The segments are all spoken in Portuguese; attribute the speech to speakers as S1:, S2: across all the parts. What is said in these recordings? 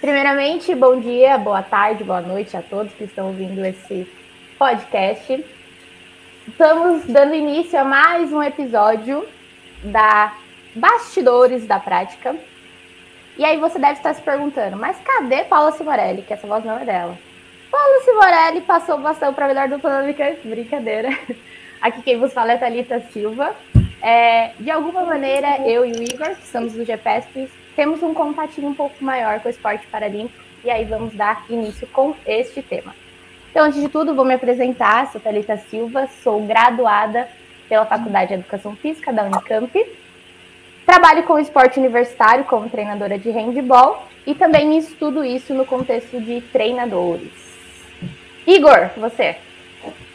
S1: Primeiramente, bom dia, boa tarde, boa noite a todos que estão ouvindo esse podcast. Estamos dando início a mais um episódio da Bastidores da Prática. E aí você deve estar se perguntando, mas cadê Paula Simorelli? Que essa voz não é dela. Paula Simorelli passou o bastão para melhor dupla Brincadeira. Aqui quem vos fala é Thalita Silva. É, de alguma maneira, eu e o Igor, que somos do GPSP, temos um contatinho um pouco maior com o esporte paralímpico. E aí vamos dar início com este tema. Então, antes de tudo, vou me apresentar. Sou Thalita Silva, sou graduada pela Faculdade de Educação Física da Unicamp. Trabalho com esporte universitário como treinadora de handball e também estudo isso no contexto de treinadores. Igor, você?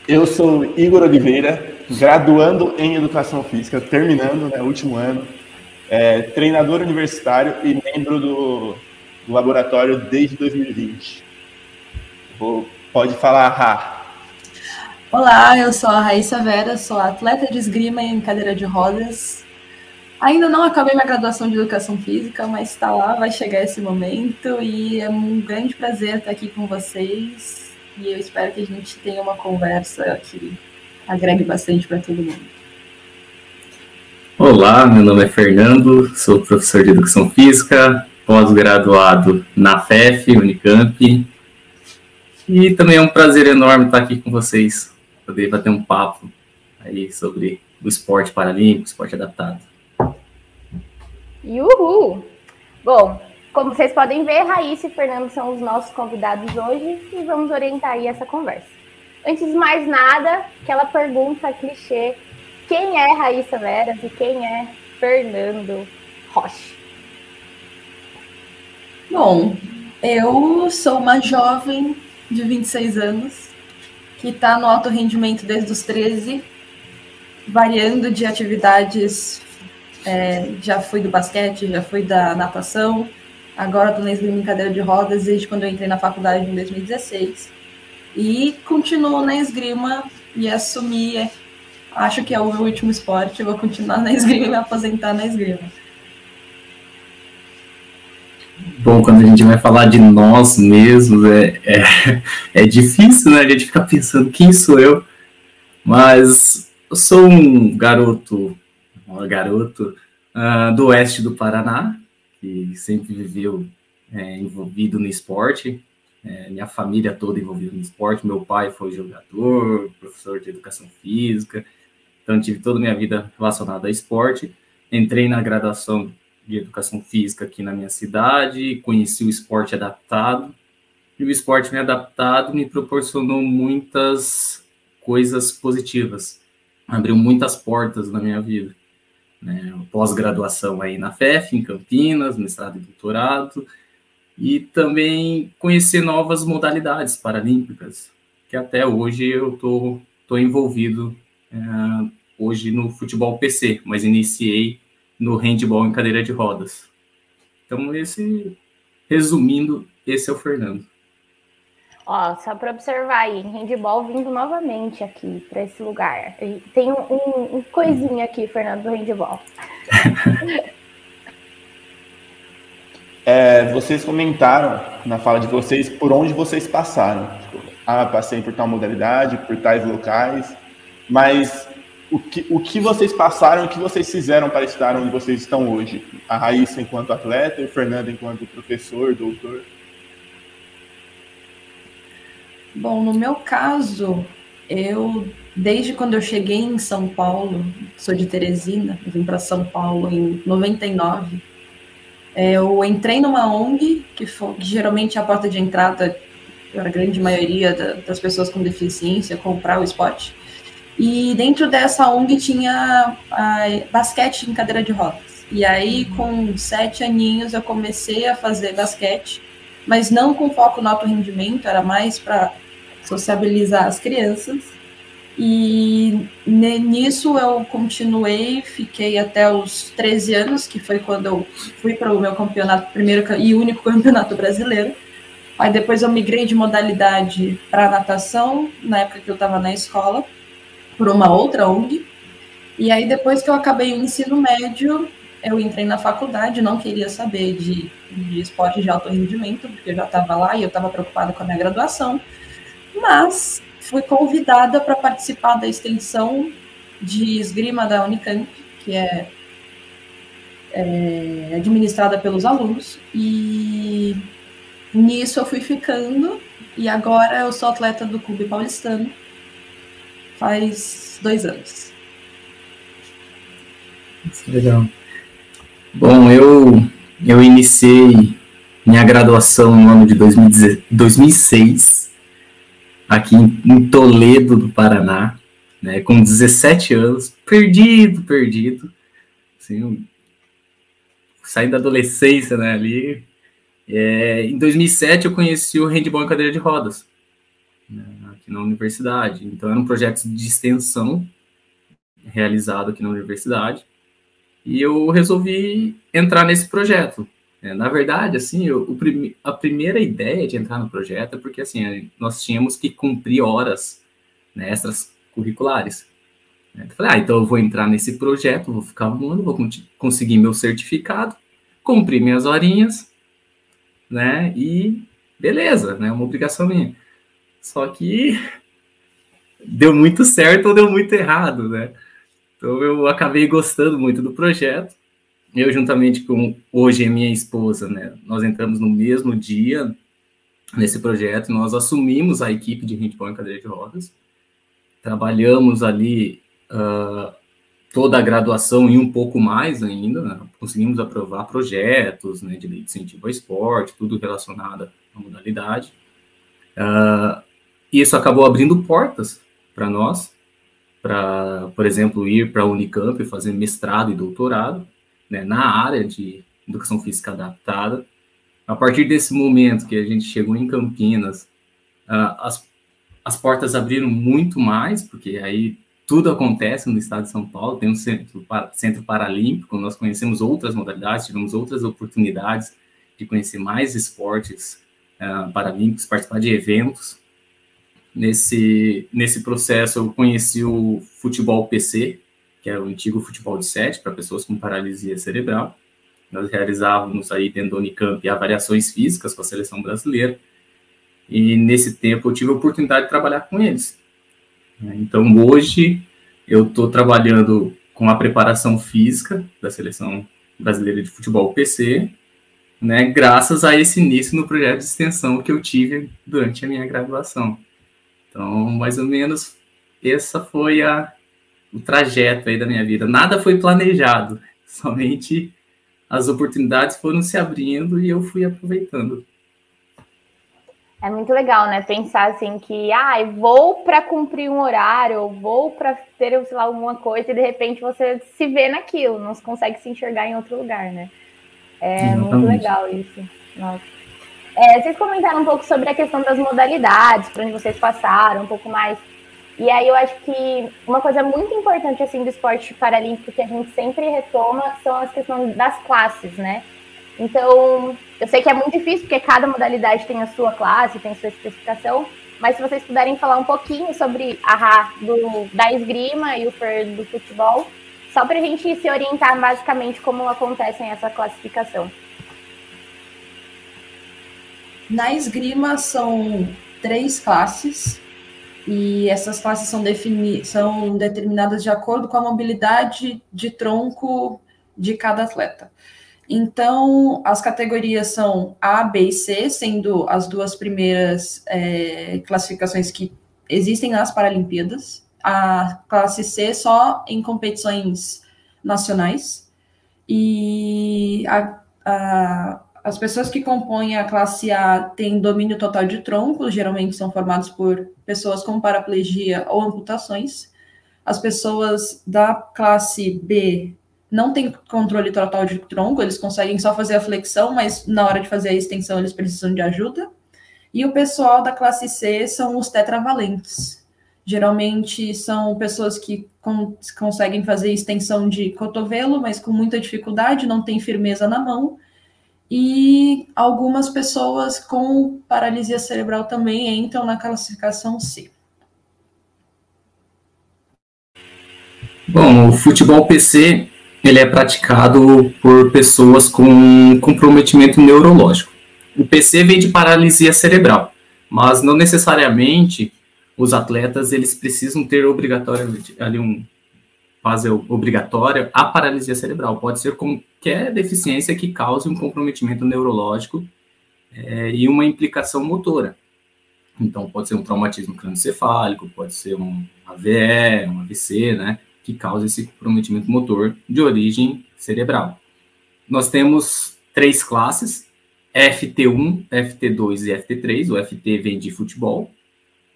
S2: Eu sou Igor Oliveira, graduando em Educação Física, terminando, né, último ano, é, treinador universitário e membro do, do laboratório desde 2020. Vou Pode falar, Ra.
S3: Olá, eu sou a Raíssa Vera, sou atleta de esgrima em cadeira de rodas. Ainda não acabei minha graduação de educação física, mas está lá, vai chegar esse momento e é um grande prazer estar aqui com vocês. E eu espero que a gente tenha uma conversa que agregue bastante para todo mundo.
S4: Olá, meu nome é Fernando, sou professor de educação física, pós-graduado na FEF, Unicamp, e também é um prazer enorme estar aqui com vocês, poder bater um papo aí sobre o esporte paralímpico, esporte adaptado.
S1: Uhul! Bom, como vocês podem ver, Raíssa e Fernando são os nossos convidados hoje e vamos orientar aí essa conversa. Antes de mais nada, aquela pergunta clichê: quem é Raíssa Veras e quem é Fernando Rocha?
S3: Bom, eu sou uma jovem de 26 anos, que está no alto rendimento desde os 13, variando de atividades. É, já fui do basquete, já fui da natação, agora estou na esgrima em cadeira de rodas desde quando eu entrei na faculdade em 2016. E continuo na esgrima e assumi, acho que é o meu último esporte, eu vou continuar na esgrima e me aposentar na esgrima.
S4: Bom, quando a gente vai falar de nós mesmos, é, é, é difícil, né? A gente fica pensando, quem sou eu? Mas eu sou um garoto, um garoto uh, do oeste do Paraná, que sempre viveu é, envolvido no esporte. É, minha família toda envolvida no esporte. Meu pai foi jogador, professor de educação física. Então, tive toda a minha vida relacionada a esporte. Entrei na graduação de educação física aqui na minha cidade, conheci o esporte adaptado, e o esporte me adaptado me proporcionou muitas coisas positivas, abriu muitas portas na minha vida. Né? Pós-graduação aí na FEF, em Campinas, mestrado e doutorado, e também conhecer novas modalidades paralímpicas, que até hoje eu tô, tô envolvido é, hoje no futebol PC, mas iniciei no handball em cadeira de rodas. Então, esse, resumindo, esse é o Fernando.
S1: Ó, só para observar aí, handball vindo novamente aqui para esse lugar. Tem um, um, coisinha aqui, Fernando, do handball.
S2: é, vocês comentaram na fala de vocês por onde vocês passaram. Ah, passei por tal modalidade, por tais locais, mas o que, o que vocês passaram, o que vocês fizeram para estar onde vocês estão hoje? A Raíssa enquanto atleta o Fernando enquanto professor, doutor?
S3: Bom, no meu caso, eu, desde quando eu cheguei em São Paulo, sou de Teresina, vim para São Paulo em 99, é, eu entrei numa ONG, que, foi, que geralmente é a porta de entrada para a grande maioria da, das pessoas com deficiência comprar o esporte. E dentro dessa ONG tinha basquete em cadeira de rodas. E aí, com sete aninhos, eu comecei a fazer basquete, mas não com foco no alto rendimento, era mais para sociabilizar as crianças. E nisso eu continuei, fiquei até os 13 anos, que foi quando eu fui para o meu campeonato, primeiro e único campeonato brasileiro. Aí depois eu migrei de modalidade para natação, na época que eu estava na escola. por uma outra ONG. E aí, depois que eu acabei o ensino médio, eu entrei na faculdade, não queria saber de, de esporte de alto rendimento, porque eu já estava lá e eu estava preocupada com a minha graduação. Mas fui convidada para participar da extensão de esgrima da Unicamp, que é, é administrada pelos alunos, e nisso eu fui ficando, e agora eu sou atleta do Clube Paulistano, faz dois anos.
S4: Legal. Bom, eu, eu iniciei minha graduação no ano de 2006, aqui em Toledo, do Paraná, né, com 17 anos, perdido, perdido, assim, saindo da adolescência, né, ali. É, em 2007 eu conheci o handball em cadeira de rodas, né, aqui na universidade. Então era um projeto de extensão realizado aqui na universidade e eu resolvi entrar nesse projeto. É, na verdade, assim, eu, prim a primeira ideia de entrar no projeto é porque assim nós tínhamos que cumprir horas né, extras curriculares. Né? Eu falei, ah, então eu vou entrar nesse projeto, vou ficar um ano, vou conseguir meu certificado, cumprir minhas horinhas, né? E beleza, né? Uma obrigação minha. Só que deu muito certo ou deu muito errado, né? Então eu acabei gostando muito do projeto. Eu, juntamente com hoje minha esposa, né? Nós entramos no mesmo dia nesse projeto, nós assumimos a equipe de handball em cadeira de rodas trabalhamos ali uh, toda a graduação e um pouco mais ainda, né? conseguimos aprovar projetos né, de lei de incentivo ao esporte, tudo relacionado à modalidade. Uh, isso acabou abrindo portas para nós, para, por exemplo, ir para a Unicamp e fazer mestrado e doutorado né, na área de educação física adaptada. A partir desse momento que a gente chegou em Campinas, uh, as as portas abriram muito mais, porque aí tudo acontece no estado de São Paulo, tem um centro, centro paralímpico, nós conhecemos outras modalidades, tivemos outras oportunidades de conhecer mais esportes uh, paralímpicos, participar de eventos. Nesse, nesse processo, eu conheci o futebol PC, que é o antigo futebol de sete, para pessoas com paralisia cerebral. Nós realizávamos aí dentro do Unicamp avaliações físicas com a seleção brasileira, e nesse tempo eu tive a oportunidade de trabalhar com eles. Então hoje eu estou trabalhando com a preparação física da seleção brasileira de futebol PC, né, graças a esse início no projeto de extensão que eu tive durante a minha graduação. Então, mais ou menos, essa foi a, o trajeto aí da minha vida. Nada foi planejado, somente as oportunidades foram se abrindo e eu fui aproveitando.
S1: É muito legal, né? Pensar assim que, ah, vou para cumprir um horário, ou vou para ter, sei lá, alguma coisa, e de repente você se vê naquilo, não consegue se enxergar em outro lugar, né? É Exatamente. muito legal isso. Nossa. É, vocês comentaram um pouco sobre a questão das modalidades, para onde vocês passaram, um pouco mais. E aí eu acho que uma coisa muito importante assim do esporte paralímpico que a gente sempre retoma são as questões das classes, né? Então, eu sei que é muito difícil, porque cada modalidade tem a sua classe, tem a sua especificação, mas se vocês puderem falar um pouquinho sobre a Rá do, da esgrima e o Fer do futebol, só para a gente se orientar basicamente como acontece essa classificação.
S3: Na esgrima são três classes, e essas classes são, defini são determinadas de acordo com a mobilidade de tronco de cada atleta. Então, as categorias são A, B e C, sendo as duas primeiras é, classificações que existem nas Paralimpíadas. A classe C só em competições nacionais. E a, a, as pessoas que compõem a classe A têm domínio total de tronco, geralmente são formados por pessoas com paraplegia ou amputações. As pessoas da classe B não tem controle total de tronco, eles conseguem só fazer a flexão, mas na hora de fazer a extensão eles precisam de ajuda. E o pessoal da classe C são os tetravalentes. Geralmente são pessoas que con conseguem fazer extensão de cotovelo, mas com muita dificuldade, não tem firmeza na mão. E algumas pessoas com paralisia cerebral também entram na classificação C.
S4: Bom, o futebol PC ele é praticado por pessoas com comprometimento neurológico. O PC vem de paralisia cerebral, mas não necessariamente os atletas eles precisam ter obrigatoriamente ali um fase obrigatória a paralisia cerebral. Pode ser qualquer deficiência que cause um comprometimento neurológico é, e uma implicação motora. Então, pode ser um traumatismo crânioencefálico, pode ser um AVE, um AVC, né, que causa esse comprometimento motor de origem cerebral. Nós temos três classes, FT1, FT2 e FT3. O FT vem de futebol,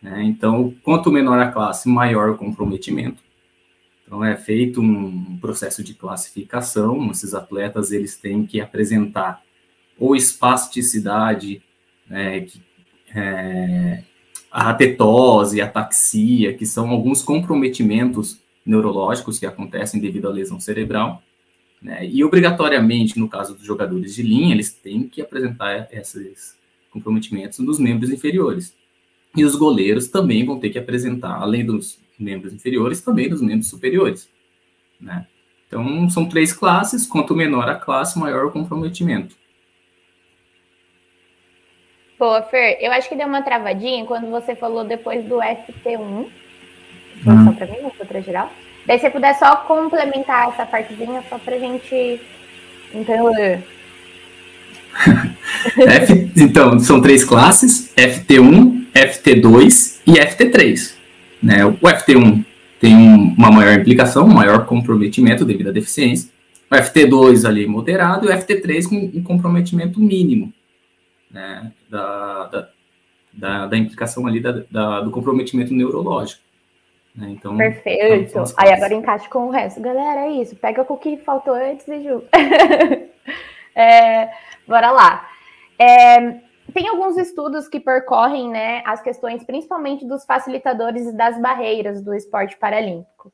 S4: né, então, quanto menor a classe, maior o comprometimento. Então, é feito um processo de classificação, esses atletas, eles têm que apresentar ou espasticidade, que é, a atetose, a ataxia, que são alguns comprometimentos neurológicos que acontecem devido à lesão cerebral. Né? E, obrigatoriamente, no caso dos jogadores de linha, eles têm que apresentar esses comprometimentos nos membros inferiores. E os goleiros também vão ter que apresentar, além dos membros inferiores, também dos membros superiores. Né? Então, são três classes, quanto menor a classe, maior o comprometimento.
S1: Boa, Fer. Eu acho que deu uma travadinha quando você falou depois do FT1. Hum. Só para mim, não outra geral. Daí, se puder só complementar essa partezinha, só para gente entender.
S4: F, então, são três classes: FT1, FT2 e FT3. Né? O FT1 tem uma maior implicação, um maior comprometimento devido à deficiência. O FT2 ali moderado e o FT3 com um comprometimento mínimo né, da, da, da, da implicação ali da, da, do comprometimento neurológico. Né? Então,
S1: Perfeito. Então, Aí agora encaixe com o resto. Galera, é isso. Pega com o que faltou antes e Ju. é, bora lá. É, tem alguns estudos que percorrem né, as questões, principalmente dos facilitadores e das barreiras do esporte paralímpico.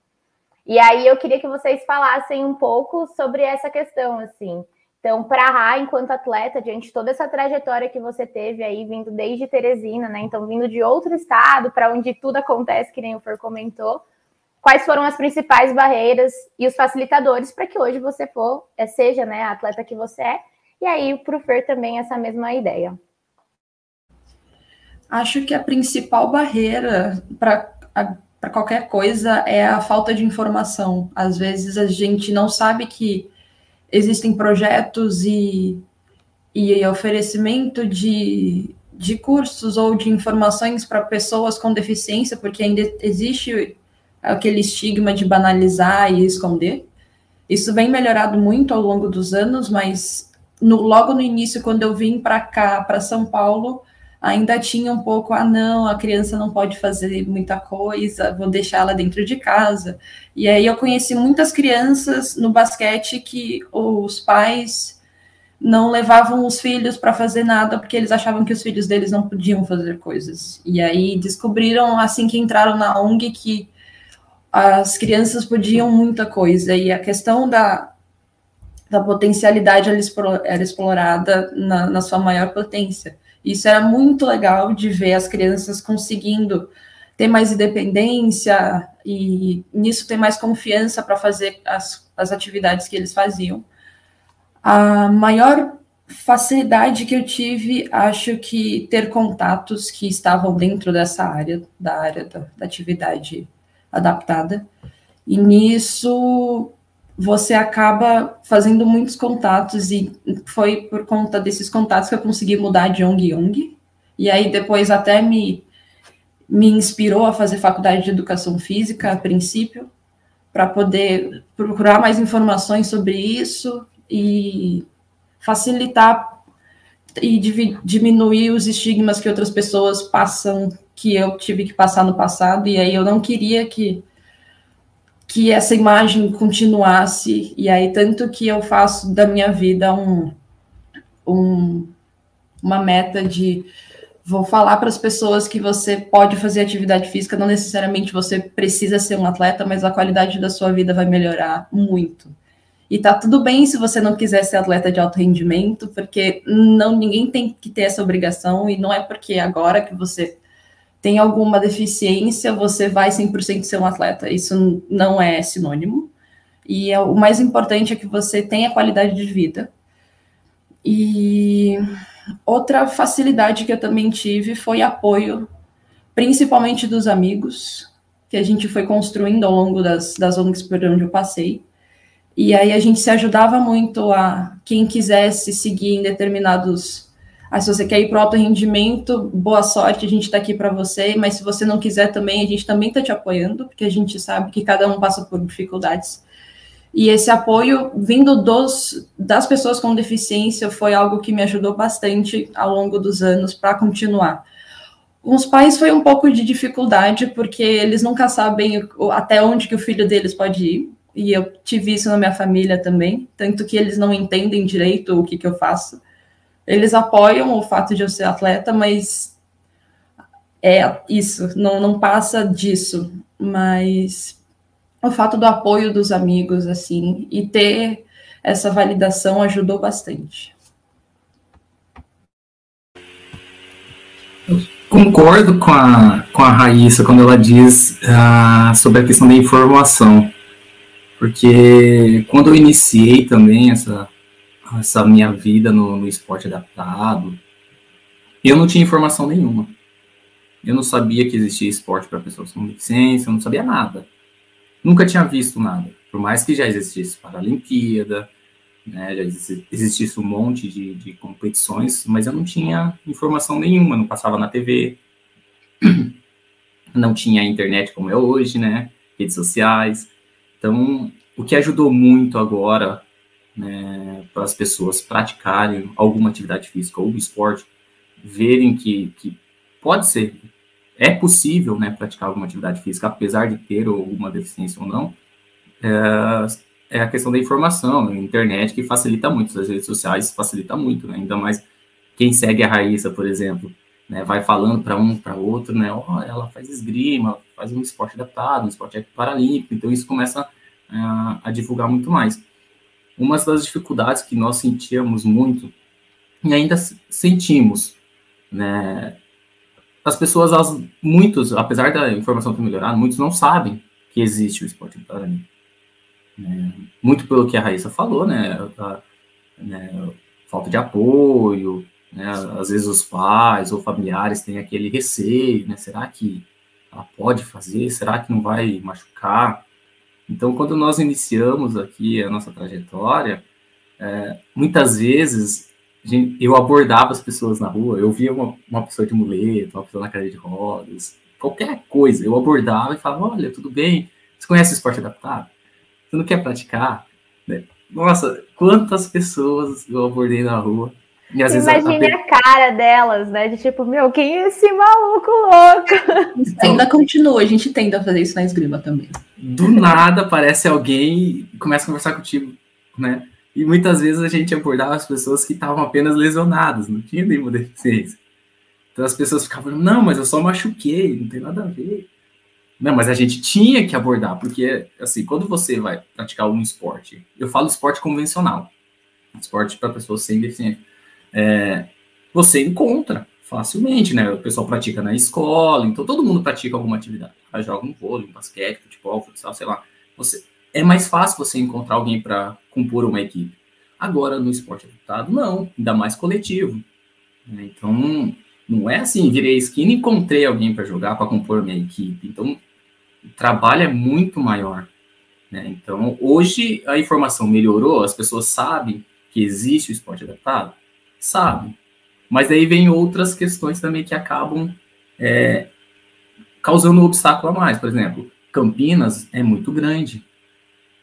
S1: E aí eu queria que vocês falassem um pouco sobre essa questão, assim. Então, para a Rá, enquanto atleta, diante de toda essa trajetória que você teve aí, vindo desde Teresina, né? Então, vindo de outro estado, para onde tudo acontece, que nem o Fer comentou, quais foram as principais barreiras e os facilitadores para que hoje você for, seja né, a atleta que você é, e aí para o Fer também essa mesma ideia.
S3: Acho que a principal barreira para qualquer coisa é a falta de informação. Às vezes a gente não sabe que existem projetos e, e oferecimento de, de cursos ou de informações para pessoas com deficiência, porque ainda existe aquele estigma de banalizar e esconder. Isso vem melhorado muito ao longo dos anos, mas no, logo no início, quando eu vim para cá, para São Paulo, ainda tinha um pouco, ah, não, a criança não pode fazer muita coisa, vou deixar ela dentro de casa. E aí eu conheci muitas crianças no basquete que os pais não levavam os filhos para fazer nada porque eles achavam que os filhos deles não podiam fazer coisas. E aí descobriram assim que entraram na ONG que as crianças podiam muita coisa e a questão da da potencialidade era explorada na, na sua maior potência. Isso era muito legal de ver as crianças conseguindo ter mais independência e nisso ter mais confiança para fazer as, as atividades que eles faziam. A maior facilidade que eu tive, acho que ter contatos que estavam dentro dessa área, da área da, da atividade adaptada. E nisso você acaba fazendo muitos contatos e foi por conta desses contatos que eu consegui mudar de ONG em ONG. E aí depois até me, me inspirou a fazer faculdade de educação física a princípio, para poder procurar mais informações sobre isso e facilitar e diminuir os estigmas que outras pessoas passam, que eu tive que passar no passado, e aí eu não queria que que essa imagem continuasse, e aí tanto que eu faço da minha vida um, um uma meta de vou falar para as pessoas que você pode fazer atividade física, não necessariamente você precisa ser um atleta, mas a qualidade da sua vida vai melhorar muito. E tá tudo bem se você não quiser ser atleta de alto rendimento, porque não ninguém tem que ter essa obrigação e não é porque agora que você tem alguma deficiência, você vai 100% ser um atleta. Isso não é sinônimo. E é, o mais importante é que você tenha qualidade de vida. E outra facilidade que eu também tive foi apoio, principalmente dos amigos, que a gente foi construindo ao longo das, das ONGs por onde eu passei. E aí a gente se ajudava muito a quem quisesse seguir em determinados. Ah, se você quer ir para alto rendimento, boa sorte, a gente está aqui para você. Mas se você não quiser também, a gente também está te apoiando, porque a gente sabe que cada um passa por dificuldades. E esse apoio vindo dos, das pessoas com deficiência foi algo que me ajudou bastante ao longo dos anos para continuar. Com os pais foi um pouco de dificuldade, porque eles nunca sabem até onde que o filho deles pode ir e eu tive isso na minha família também, tanto que eles não entendem direito o que, que eu faço. Eles apoiam o fato de eu ser atleta, mas é isso, não, não passa disso. Mas o fato do apoio dos amigos, assim, e ter essa validação ajudou bastante.
S4: Eu concordo com a, com a Raíssa quando ela diz uh, sobre a questão da informação. Porque quando eu iniciei também essa, essa minha vida no, no esporte adaptado, eu não tinha informação nenhuma. Eu não sabia que existia esporte para pessoas com deficiência, eu não sabia nada. Nunca tinha visto nada. Por mais que já existisse Paralimpíada, né, já existisse um monte de, de competições, mas eu não tinha informação nenhuma, não passava na TV, não tinha internet como é hoje, né, redes sociais. Então, o que ajudou muito agora né, para as pessoas praticarem alguma atividade física ou esporte, verem que, que pode ser, é possível né, praticar alguma atividade física, apesar de ter alguma deficiência ou não, é, é a questão da informação, a internet que facilita muito, as redes sociais facilita muito, né, ainda mais quem segue a Raíssa, por exemplo, né, vai falando para um, para outro, né, oh, ela faz esgrima, faz um esporte adaptado, um esporte paralímpico, então isso começa a, a divulgar muito mais. Uma das dificuldades que nós sentíamos muito, e ainda sentimos, né, as pessoas, as, muitos, apesar da informação ter melhorado, muitos não sabem que existe o esporte paralímpico. Né, muito pelo que a Raíssa falou, né, a, né? Falta de apoio, né, às vezes os pais ou familiares têm aquele receio, né, será que ela pode fazer, será que não vai machucar? Então, quando nós iniciamos aqui a nossa trajetória, é, muitas vezes gente, eu abordava as pessoas na rua, eu via uma, uma pessoa de muleta, uma pessoa na cadeira de rodas, qualquer coisa, eu abordava e falava, olha, tudo bem, você conhece o esporte adaptado? Você não quer praticar? Né? Nossa, quantas pessoas eu abordei na rua
S1: Imagine vezes a... a... cara delas, né? De tipo, meu, quem é esse maluco louco?
S3: Ainda continua, a gente tenta fazer isso na esgrima também.
S4: Do nada aparece alguém e começa a conversar contigo, né? E muitas vezes a gente abordava as pessoas que estavam apenas lesionadas, não tinha nenhuma deficiência. Então as pessoas ficavam, não, mas eu só machuquei, não tem nada a ver. Não, mas a gente tinha que abordar, porque, assim, quando você vai praticar um esporte, eu falo esporte convencional, esporte para pessoas sem deficiência é, você encontra facilmente, né? O pessoal pratica na escola, então todo mundo pratica alguma atividade. Joga um vôlei, um basquete, futebol, futsal, sei lá. Você, é mais fácil você encontrar alguém para compor uma equipe. Agora, no esporte adaptado, não, ainda mais coletivo. Né? Então, não é assim, virei esquina e encontrei alguém para jogar, para compor minha equipe. Então, o trabalho é muito maior. Né? Então, hoje a informação melhorou, as pessoas sabem que existe o esporte adaptado, sabe. Mas daí vem outras questões também que acabam é, causando um obstáculo a mais. Por exemplo, Campinas é muito grande.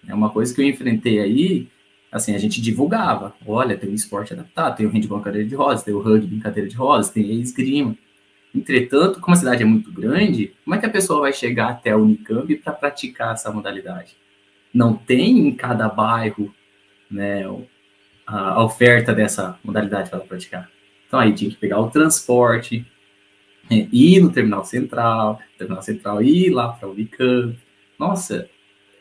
S4: É uma coisa que eu enfrentei aí, assim, a gente divulgava. Olha, tem o esporte adaptado, tem o handball cadeira de rodas, tem o rugby em cadeira de rodas, tem a esgrima. Entretanto, como a cidade é muito grande, como é que a pessoa vai chegar até a Unicamp para praticar essa modalidade? Não tem em cada bairro né, a, oferta dessa modalidade para ela praticar. Então aí tinha que pegar o transporte, é, ir no terminal central, terminal central ir lá para o Unicamp. Nossa,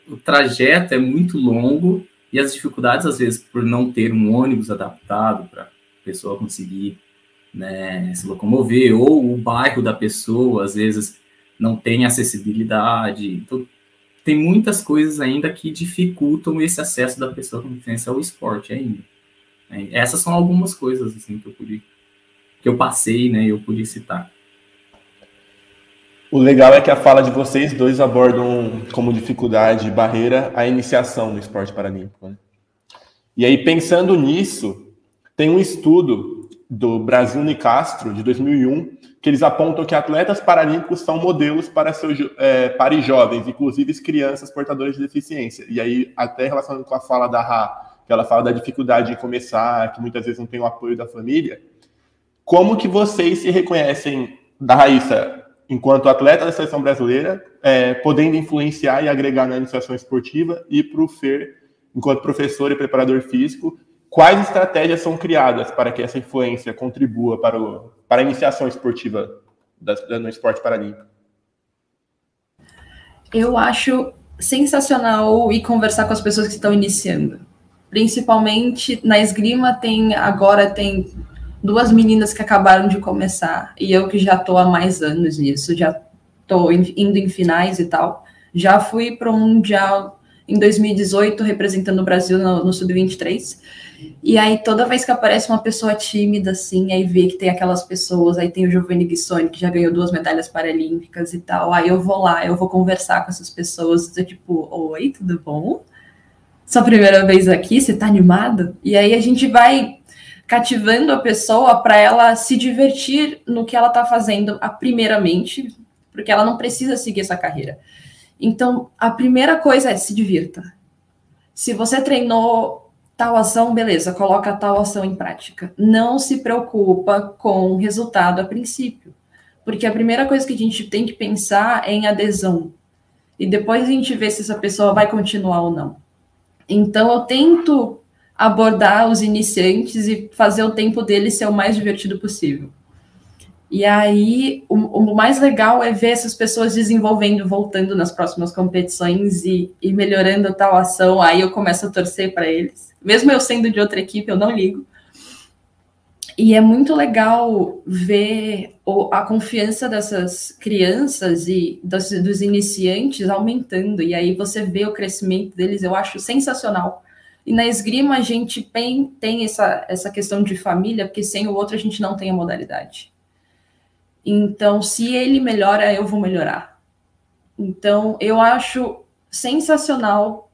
S4: o trajeto é muito longo e as dificuldades, às vezes, por não ter um ônibus adaptado para a pessoa conseguir né, se locomover, ou o bairro da pessoa, às vezes, não tem acessibilidade. Então, tem muitas coisas ainda que dificultam esse acesso da pessoa com deficiência ao esporte ainda. Né. Essas são algumas coisas assim que eu pude, que eu passei, né, eu pude citar.
S2: O legal é que a fala de vocês dois abordam como dificuldade, barreira, a iniciação no esporte paralímpico. Né? E aí, pensando nisso, tem um estudo do Brasil Nicastro, de 2001, que eles apontam que atletas paralímpicos são modelos para, seus, é, para jovens, inclusive crianças portadoras de deficiência. E aí, até relacionando com a fala da Ra, que ela fala da dificuldade de começar, que muitas vezes não tem o apoio da família, como que vocês se reconhecem, da Raíssa, enquanto atleta da seleção brasileira, é, podendo influenciar e agregar na iniciação esportiva, e para o Fer, enquanto professor e preparador físico, quais estratégias são criadas para que essa influência contribua para, o, para a iniciação esportiva da, no esporte paralímpico?
S3: Eu acho sensacional ir conversar com as pessoas que estão iniciando. Principalmente na esgrima tem agora tem duas meninas que acabaram de começar, e eu que já estou há mais anos nisso, já estou indo em finais e tal. Já fui para o Mundial em 2018, representando o Brasil no, no Sub-23. E aí, toda vez que aparece uma pessoa tímida, assim, aí vê que tem aquelas pessoas, aí tem o Giovanni Guissoni, que já ganhou duas medalhas paralímpicas e tal. Aí eu vou lá, eu vou conversar com essas pessoas, tipo, oi, tudo bom? Sua primeira vez aqui, você tá animado? E aí a gente vai cativando a pessoa para ela se divertir no que ela está fazendo, a primeiramente, porque ela não precisa seguir essa carreira. Então, a primeira coisa é se divirta. Se você treinou tal ação, beleza, coloca tal ação em prática. Não se preocupa com o resultado a princípio, porque a primeira coisa que a gente tem que pensar é em adesão. E depois a gente vê se essa pessoa vai continuar ou não. Então, eu tento abordar os iniciantes e fazer o tempo deles ser o mais divertido possível. E aí, o, o, mais legal é ver essas pessoas desenvolvendo, voltando nas próximas competições e, e melhorando tal ação. Aí eu começo a torcer para eles. Mesmo eu sendo de outra equipe, eu não ligo. E é muito legal ver a confiança dessas crianças e dos, dos iniciantes aumentando. E aí você vê o crescimento deles, eu acho sensacional e na esgrima a gente tem, tem essa, essa questão de família, porque sem o outro a gente não tem a modalidade. Então, se ele melhora, eu vou melhorar. Então, eu acho sensacional.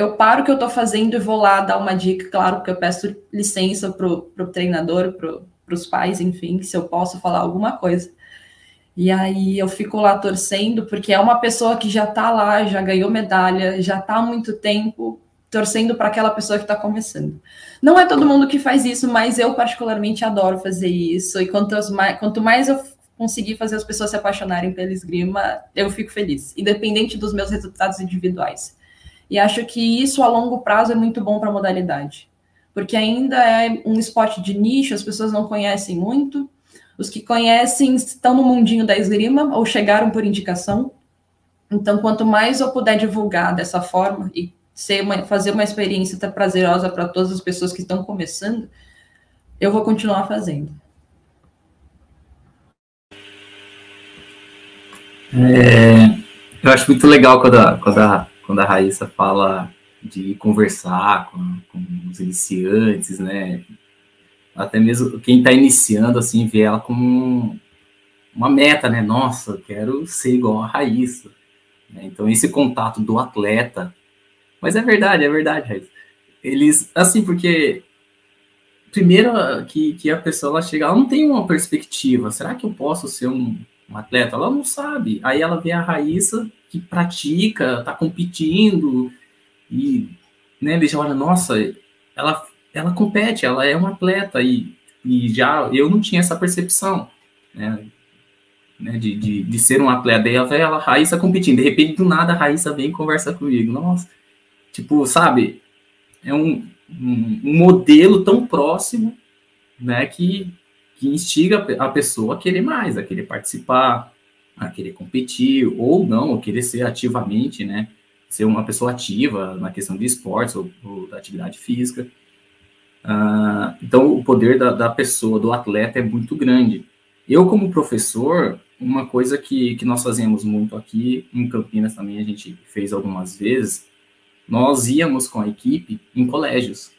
S3: Eu paro o que eu estou fazendo e vou lá dar uma dica, claro, que eu peço licença para o treinador, para os pais, enfim, se eu posso falar alguma coisa. E aí eu fico lá torcendo, porque é uma pessoa que já está lá, já ganhou medalha, já está há muito tempo, torcendo para aquela pessoa que está começando. Não é todo mundo que faz isso, mas eu particularmente adoro fazer isso. E quanto mais, quanto mais eu conseguir fazer as pessoas se apaixonarem pela esgrima, eu fico feliz, independente dos meus resultados individuais. E acho que isso a longo prazo é muito bom para a modalidade, porque ainda é um esporte de nicho, as pessoas não conhecem muito. Os que conhecem estão no mundinho da esgrima ou chegaram por indicação. Então, quanto mais eu puder divulgar dessa forma e uma, fazer uma experiência tá prazerosa para todas as pessoas que estão começando, eu vou continuar fazendo.
S4: É, eu acho muito legal quando a, quando a, quando a Raíssa fala de conversar com, com os iniciantes, né? Até mesmo quem está iniciando, assim, vê ela como uma meta, né? Nossa, eu quero ser igual a Raíssa. Então, esse contato do atleta mas é verdade, é verdade, Raiz. Eles, assim, porque primeiro que, que a pessoa ela chega, ela não tem uma perspectiva. Será que eu posso ser um, um atleta? Ela não sabe. Aí ela vê a Raíssa que pratica, tá competindo e, né, ele já olha, nossa, ela, ela compete, ela é uma atleta e, e já eu não tinha essa percepção, né, né de, de, de ser um atleta. Daí ela vê a Raíssa competindo, de repente do nada a Raíssa vem e conversa comigo. Nossa, Tipo, sabe? É um, um, um modelo tão próximo, né, que, que instiga a pessoa a querer mais, a querer participar, a querer competir, ou não, ou querer ser ativamente, né? Ser uma pessoa ativa na questão de esportes ou, ou da atividade física. Uh, então, o poder da, da, pessoa, do atleta, é muito grande. Eu, como professor, uma coisa que, que nós fazemos muito aqui, em Campinas também a gente fez algumas vezes, nós íamos com a equipe em colégios,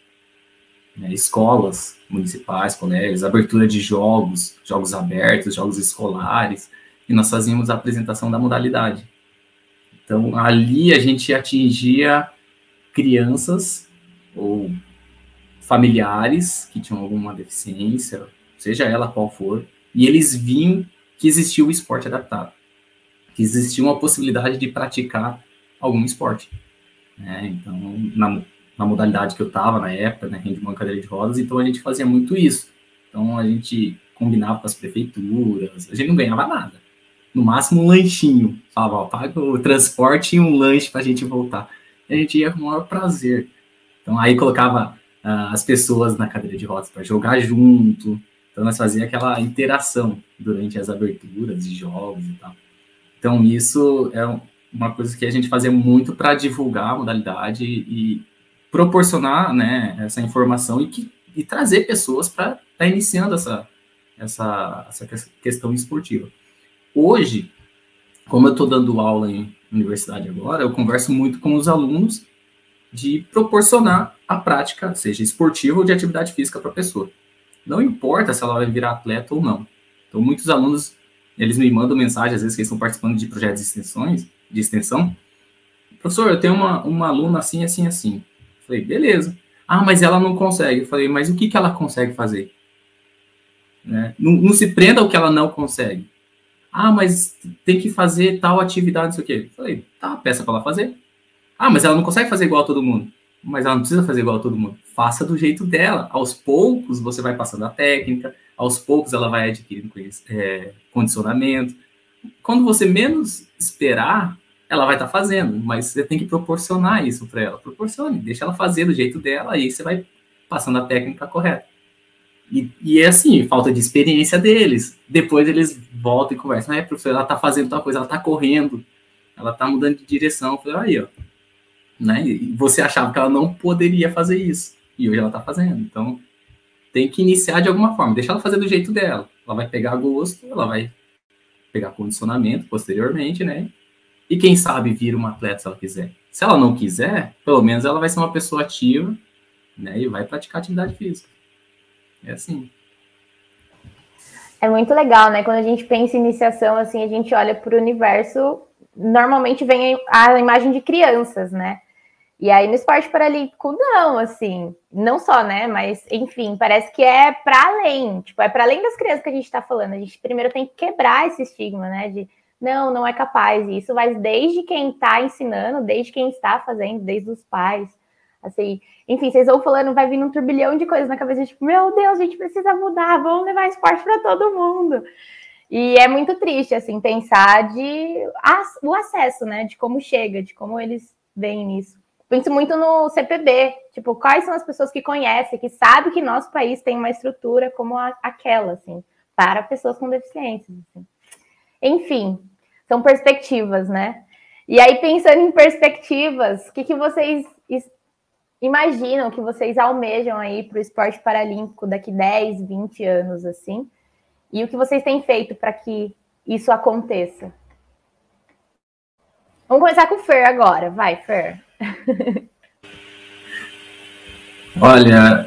S4: né, escolas municipais, colégios, abertura de jogos, jogos abertos, jogos escolares, e nós fazíamos a apresentação da modalidade. Então, ali a gente atingia crianças ou familiares que tinham alguma deficiência, seja ela qual for, e eles viam que existia o esporte adaptado, que existia uma possibilidade de praticar algum esporte. Né? Então, na, na, modalidade que eu estava na época, né, handball cadeira de rodas, então a gente fazia muito isso. Então, a gente combinava com as prefeituras, a gente não ganhava nada. No máximo um lanchinho, falava, ó, paga o transporte e um lanche para a gente voltar. E a gente ia com o maior prazer. Então, aí colocava uh, as pessoas na cadeira de rodas para jogar junto. Então, nós fazíamos aquela interação durante as aberturas de jogos e tal. Então, isso é uma coisa que a gente fazia muito para divulgar a modalidade e proporcionar né, essa informação e, que, e trazer pessoas para estar tá iniciando essa, essa, essa questão esportiva. Hoje, como eu estou dando aula em universidade agora, eu converso muito com os alunos de proporcionar a prática, seja esportiva ou de atividade física para a pessoa. Não importa se ela vai virar atleta ou não. Então, muitos alunos, eles me mandam mensagem, às vezes, que eles estão participando de projetos de, extensões, de extensão. Professor, eu tenho uma, uma aluna assim, assim, assim. Falei, beleza. Ah, mas ela não consegue. Eu falei, mas o que, que ela consegue fazer? Né? Não, não se prenda ao que ela não consegue. Ah, mas tem que fazer tal atividade, não sei o quê. Eu falei, tá, peça para ela fazer. Ah, mas ela não consegue fazer igual a todo mundo. Mas ela não precisa fazer igual a todo mundo. Faça do jeito dela. Aos poucos você vai passando a técnica, aos poucos ela vai adquirindo é, condicionamento. Quando você menos esperar, ela vai estar tá fazendo, mas você tem que proporcionar isso para ela. Proporcione, deixa ela fazer do jeito dela, aí você vai passando a técnica correta. E, e é assim, falta de experiência deles. Depois eles voltam e conversam. É, professor, ela está fazendo tal coisa, ela está correndo, ela está mudando de direção. Eu aí, ó, né? E você achava que ela não poderia fazer isso. E hoje ela está fazendo. Então, tem que iniciar de alguma forma. Deixa ela fazer do jeito dela. Ela vai pegar gosto, ela vai pegar condicionamento posteriormente, né? E quem sabe vira uma atleta se ela quiser. Se ela não quiser, pelo menos ela vai ser uma pessoa ativa, né? E vai praticar atividade física. É assim.
S1: É muito legal, né? Quando a gente pensa em iniciação, assim, a gente olha para o universo, normalmente vem a imagem de crianças, né? E aí no esporte paralímpico, não, assim, não só, né? Mas, enfim, parece que é para além, tipo, é para além das crianças que a gente está falando. A gente primeiro tem que quebrar esse estigma, né? De não, não é capaz. E isso vai desde quem está ensinando, desde quem está fazendo, desde os pais. Assim, enfim, vocês vão falando, vai vir um turbilhão de coisas na cabeça, tipo, meu Deus, a gente precisa mudar, vamos levar esporte para todo mundo. E é muito triste, assim, pensar de o acesso, né? De como chega, de como eles veem nisso penso muito no CPB, tipo, quais são as pessoas que conhecem, que sabem que nosso país tem uma estrutura como a, aquela, assim, para pessoas com deficiências. Assim. Enfim, são perspectivas, né? E aí, pensando em perspectivas, o que, que vocês imaginam, que vocês almejam aí para o esporte paralímpico daqui 10, 20 anos, assim? E o que vocês têm feito para que isso aconteça? Vamos começar com o Fer agora. Vai, Fer.
S4: Olha,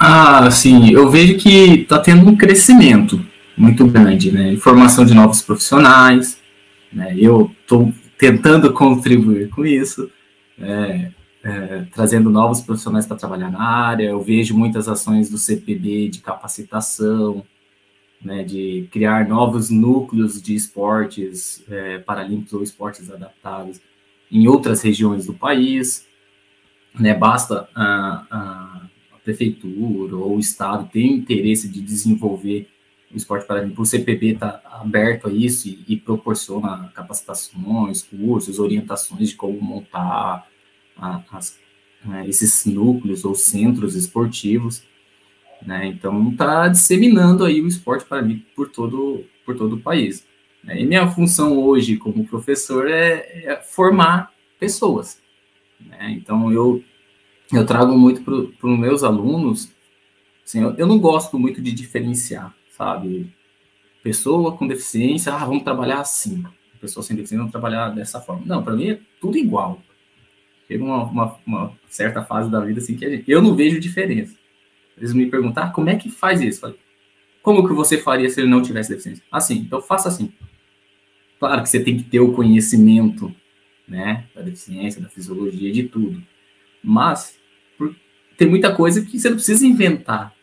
S4: ah, sim, eu vejo que está tendo um crescimento muito grande, né? Formação de novos profissionais, né? Eu estou tentando contribuir com isso, é, é, trazendo novos profissionais para trabalhar na área. Eu vejo muitas ações do CPB de capacitação, né? De criar novos núcleos de esportes é, paralímpicos ou esportes adaptados em outras regiões do país, né? Basta a, a, a prefeitura ou o estado ter interesse de desenvolver o esporte paralímpico. O CPB está aberto a isso e, e, proporciona capacitações, cursos, orientações de como montar a, as, né, esses núcleos ou centros esportivos. Né? Então, está disseminando aí o esporte paralímpico por todo, por todo o país. E minha função hoje como professor é, é formar pessoas. Né? Então, eu eu trago muito para os meus alunos, assim, eu, eu, não gosto muito de diferenciar, sabe? Pessoa com deficiência, ah, vamos trabalhar assim. Pessoa sem deficiência, vamos trabalhar dessa forma. Não, para mim é tudo igual. Chega uma, uma, uma, certa fase da vida assim que gente, eu não vejo diferença. Eles me perguntam, ah, como é que faz isso? Falei, como que você faria se ele não tivesse deficiência? Assim, então faça assim. Claro que você tem que ter o conhecimento, né, da deficiência, da fisiologia, de tudo. Mas por, tem muita coisa que você não precisa inventar.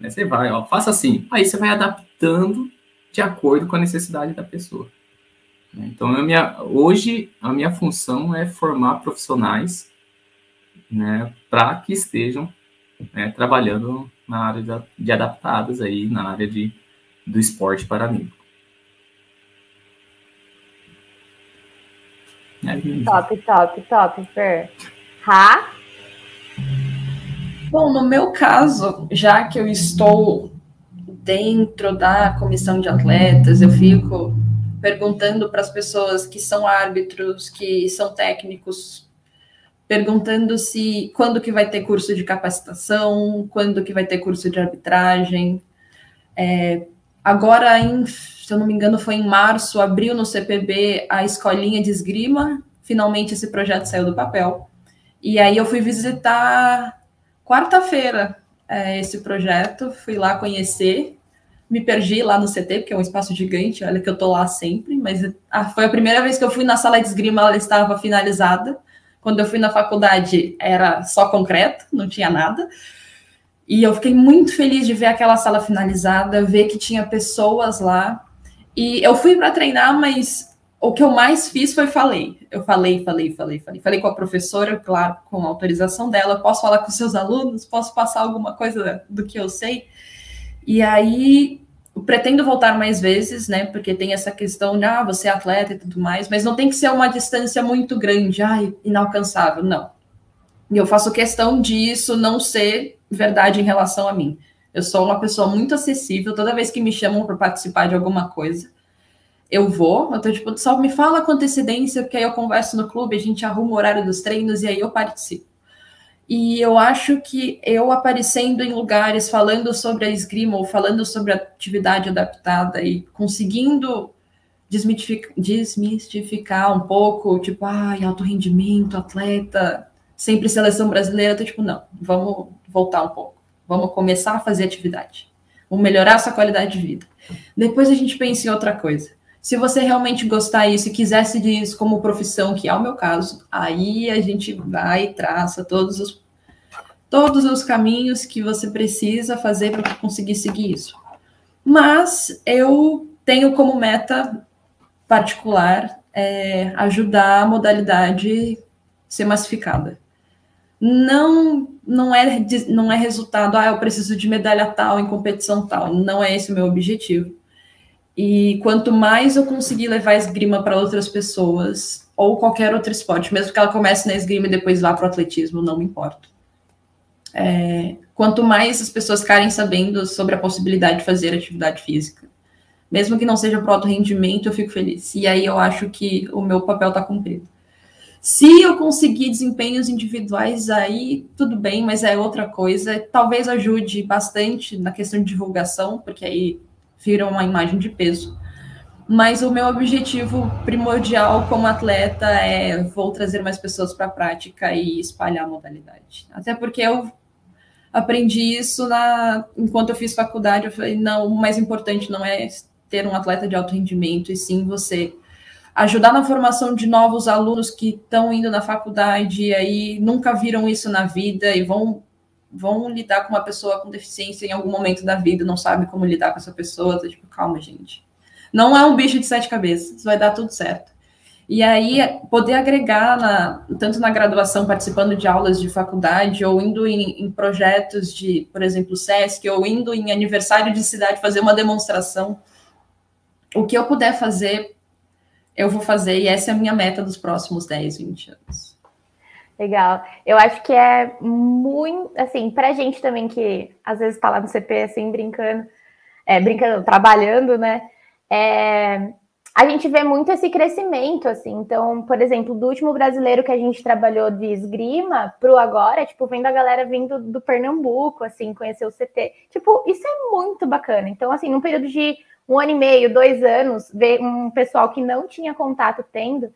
S4: Né? Você vai, ó, faça assim. Aí você vai adaptando de acordo com a necessidade da pessoa. Né? Então, a minha, hoje, a minha função é formar profissionais né, para que estejam né, trabalhando na área de, adaptadas aí, na área de, do esporte paralímpico.
S1: Top, top, top, Fer. Rá?
S3: Bom, no meu caso, já que eu estou dentro da comissão de atletas, eu fico perguntando para as pessoas que são árbitros, que são técnicos, perguntando se quando que vai ter curso de capacitação, quando que vai ter curso de arbitragem. É, agora, em, se eu não me engano, foi em março, abriu no CPB a escolinha de esgrima. Finalmente esse projeto saiu do papel. E aí eu fui visitar quarta-feira é, esse projeto, fui lá conhecer, me perdi lá no CT, porque é um espaço gigante, olha que eu tô lá sempre, mas a, foi a primeira vez que eu fui na sala de esgrima, ela estava finalizada. Quando eu fui na faculdade, era só concreto, não tinha nada. E eu fiquei muito feliz de ver aquela sala finalizada, ver que tinha pessoas lá. E eu fui para treinar, mas o que eu mais fiz foi falei. Eu falei, falei, falei, falei. Falei com a professora, claro, com a autorização dela. Posso falar com seus alunos? Posso passar alguma coisa do que eu sei? E aí, pretendo voltar mais vezes, né? Porque tem essa questão de, ah, você é atleta e tudo mais, mas não tem que ser uma distância muito grande, ai, inalcançável, não. E eu faço questão disso não ser verdade em relação a mim. Eu sou uma pessoa muito acessível, toda vez que me chamam para participar de alguma coisa, eu vou, eu tô tipo, só me fala com antecedência, porque aí eu converso no clube, a gente arruma o horário dos treinos e aí eu participo. E eu acho que eu aparecendo em lugares falando sobre a esgrima ou falando sobre a atividade adaptada e conseguindo desmistificar, desmistificar um pouco, tipo, ai, alto rendimento, atleta, sempre seleção brasileira, eu tô tipo, não, vamos voltar um pouco, vamos começar a fazer atividade, vamos melhorar a sua qualidade de vida. Depois a gente pensa em outra coisa. Se você realmente gostar disso e quiser seguir isso como profissão, que é o meu caso, aí a gente vai e traça todos os, todos os caminhos que você precisa fazer para conseguir seguir isso. Mas eu tenho como meta particular é, ajudar a modalidade ser massificada. Não, não é não é resultado, ah, eu preciso de medalha tal em competição tal. Não é esse o meu objetivo e quanto mais eu conseguir levar a esgrima para outras pessoas, ou qualquer outro esporte, mesmo que ela comece na esgrima e depois vá para o atletismo, não me importo. É, quanto mais as pessoas ficarem sabendo sobre a possibilidade de fazer atividade física, mesmo que não seja para alto rendimento, eu fico feliz. E aí eu acho que o meu papel está cumprido. Se eu conseguir desempenhos individuais, aí tudo bem, mas é outra coisa. Talvez ajude bastante na questão de divulgação, porque aí vira uma imagem de peso. Mas o meu objetivo primordial como atleta é vou trazer mais pessoas para a prática e espalhar a modalidade. Até porque eu aprendi isso na enquanto eu fiz faculdade, eu falei, não, o mais importante não é ter um atleta de alto rendimento, e sim você ajudar na formação de novos alunos que estão indo na faculdade e aí nunca viram isso na vida e vão vão lidar com uma pessoa com deficiência em algum momento da vida, não sabe como lidar com essa pessoa, tá, tipo, calma, gente. Não é um bicho de sete cabeças, vai dar tudo certo. E aí, poder agregar, na, tanto na graduação, participando de aulas de faculdade, ou indo em, em projetos de, por exemplo, SESC, ou indo em aniversário de cidade fazer uma demonstração, o que eu puder fazer, eu vou fazer, e essa é a minha meta dos próximos 10, 20 anos.
S1: Legal. Eu acho que é muito, assim, pra gente também que às vezes tá lá no CP, assim, brincando, é, brincando, trabalhando, né? É, a gente vê muito esse crescimento, assim. Então, por exemplo, do último brasileiro que a gente trabalhou de esgrima pro agora, tipo, vendo a galera vindo do Pernambuco, assim, conhecer o CT. Tipo, isso é muito bacana. Então, assim, num período de um ano e meio, dois anos, ver um pessoal que não tinha contato tendo,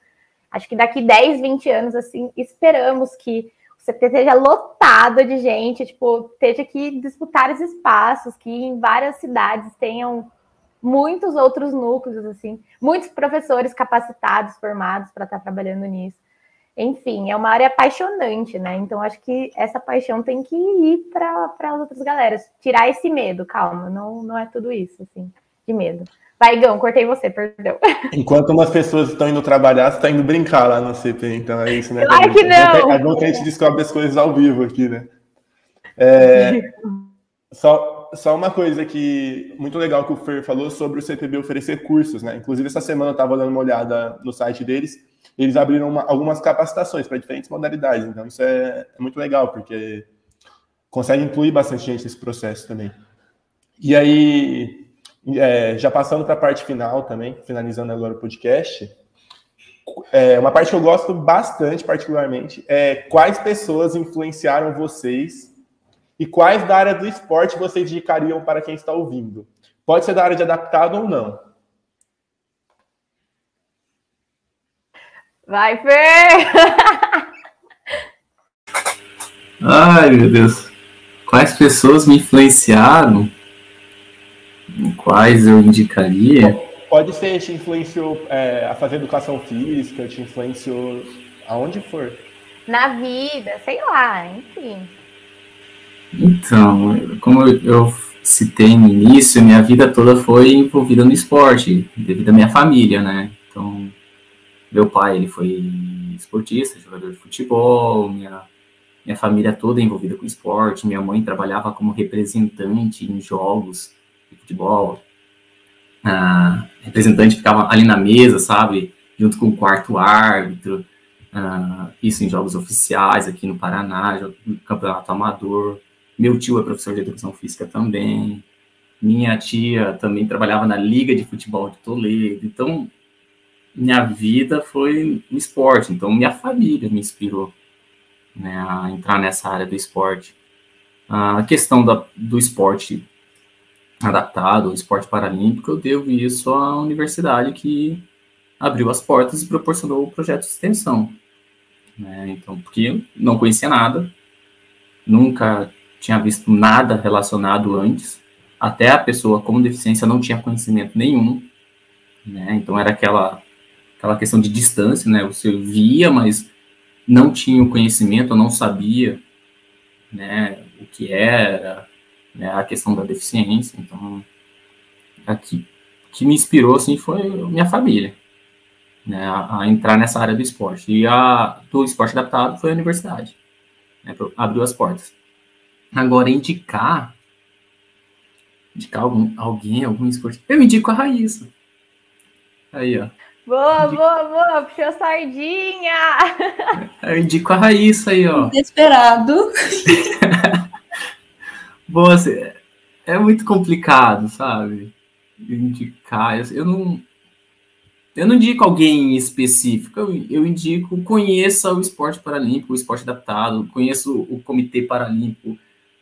S1: acho que daqui 10, 20 anos, assim, esperamos que o CT esteja lotado de gente, tipo, esteja que disputar os espaços, que em várias cidades tenham muitos outros núcleos, assim, muitos professores capacitados, formados para estar tá trabalhando nisso. Enfim, é uma área apaixonante, né? Então, acho que essa paixão tem que ir para as outras galeras. Tirar esse medo, calma, não, não é tudo isso, assim, de medo. Vai, Gão, cortei você, perdão.
S2: Enquanto umas pessoas estão indo trabalhar, você está indo brincar lá no CP, então é isso, né?
S1: Claro que não!
S2: É bom que a gente descobre as coisas ao vivo aqui, né? É, só, só uma coisa que muito legal que o Fer falou sobre o CTB oferecer cursos, né? Inclusive, essa semana eu estava dando uma olhada no site deles, eles abriram uma, algumas capacitações para diferentes modalidades. Então, isso é, é, muito legal, porque consegue incluir bastante gente nesse processo também. E aí, é, já passando para a parte final também, finalizando agora o podcast, é, uma parte que eu gosto bastante, particularmente, é quais pessoas influenciaram vocês e quais da área do esporte vocês indicariam para quem está ouvindo? Pode ser da área de adaptado ou não.
S1: Vai, Fer!
S4: Ai, meu Deus. Quais pessoas me influenciaram? Quais eu indicaria?
S2: Pode ser, te influenciou é, a fazer educação física, te influenciou aonde for.
S1: Na vida, sei lá, enfim.
S4: Então, como eu citei no início, minha vida toda foi envolvida no esporte, devido à minha família, né? Então, meu pai, ele foi esportista, jogador de futebol, minha, minha família toda envolvida com esporte, minha mãe trabalhava como representante em jogos de futebol, representante ficava ali na mesa, sabe, junto com o quarto árbitro, isso em jogos oficiais aqui no Paraná, campeonato amador, meu tio é professor de educação física também. Minha tia também trabalhava na Liga de Futebol de Toledo. Então, minha vida foi no esporte. Então, minha família me inspirou né, a entrar nessa área do esporte. A questão da, do esporte adaptado, o esporte paralímpico, eu devo isso à universidade que abriu as portas e proporcionou o projeto de extensão. Né? Então, porque eu não conhecia nada, nunca tinha visto nada relacionado antes, até a pessoa com deficiência não tinha conhecimento nenhum, né? Então era aquela aquela questão de distância, né? Você via, mas não tinha o conhecimento, não sabia, né, o que era, né, a questão da deficiência. Então, aqui que me inspirou assim foi minha família, né, a, a, entrar nessa área do esporte. E a do esporte adaptado foi a universidade, né, abriu as portas. Agora, indicar. Indicar algum, alguém, algum esporte. Eu indico a Raíssa. Aí, ó.
S1: Boa, indico... boa, boa, puxou sardinha!
S4: Eu indico a Raíssa aí, ó.
S3: Desesperado.
S4: Bom, assim, é muito complicado, sabe? Indicar. Eu não. Eu não indico alguém específico, eu, eu indico, conheça o esporte paralímpico, o esporte adaptado, conheça o, o Comitê Paralímpico,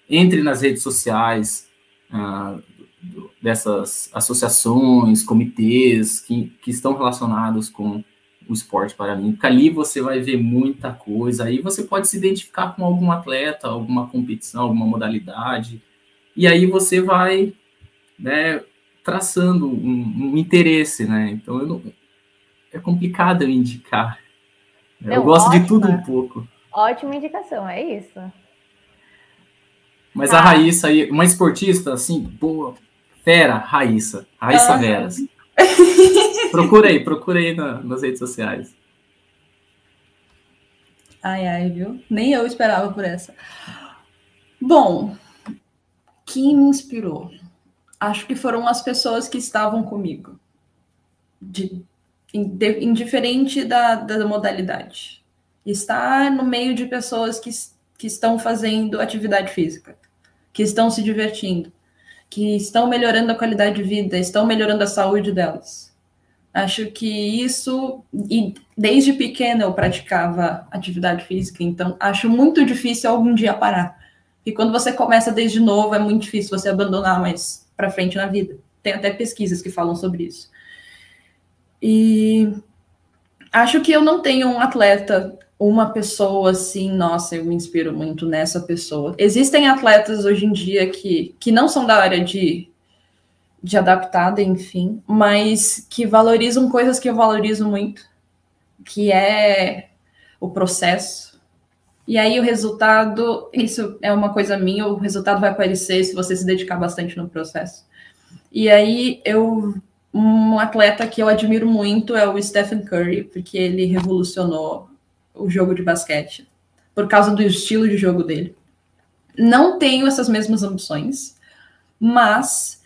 S4: entre nas redes sociais ah, dessas associações, comitês que, que estão relacionados com o esporte paralímpico. Ali você vai ver muita coisa. Aí você pode se identificar com algum atleta, alguma competição, alguma modalidade. E aí você vai né, traçando um, um interesse, né? Então não, é complicado eu indicar. Eu não, gosto ótima, de tudo um pouco.
S1: Ótima indicação, é isso.
S4: Mas ah. a Raíssa aí, uma esportista assim, boa, fera, Raíssa. Raíssa ah. Veras. Procura aí, procura aí na, nas redes sociais.
S3: Ai, ai, viu? Nem eu esperava por essa. Bom, quem me inspirou? Acho que foram as pessoas que estavam comigo. De, indiferente da, da modalidade. Estar no meio de pessoas que, que estão fazendo atividade física que estão se divertindo, que estão melhorando a qualidade de vida, estão melhorando a saúde delas. Acho que isso, e desde pequena eu praticava atividade física, então acho muito difícil algum dia parar. E quando você começa desde novo, é muito difícil você abandonar mais para frente na vida. Tem até pesquisas que falam sobre isso. E acho que eu não tenho um atleta, uma pessoa assim, nossa, eu me inspiro muito nessa pessoa. Existem atletas hoje em dia que, que não são da área de de adaptada, enfim, mas que valorizam coisas que eu valorizo muito, que é o processo. E aí o resultado, isso é uma coisa minha, o resultado vai aparecer se você se dedicar bastante no processo. E aí eu um atleta que eu admiro muito é o Stephen Curry, porque ele revolucionou o jogo de basquete por causa do estilo de jogo dele. Não tenho essas mesmas ambições, mas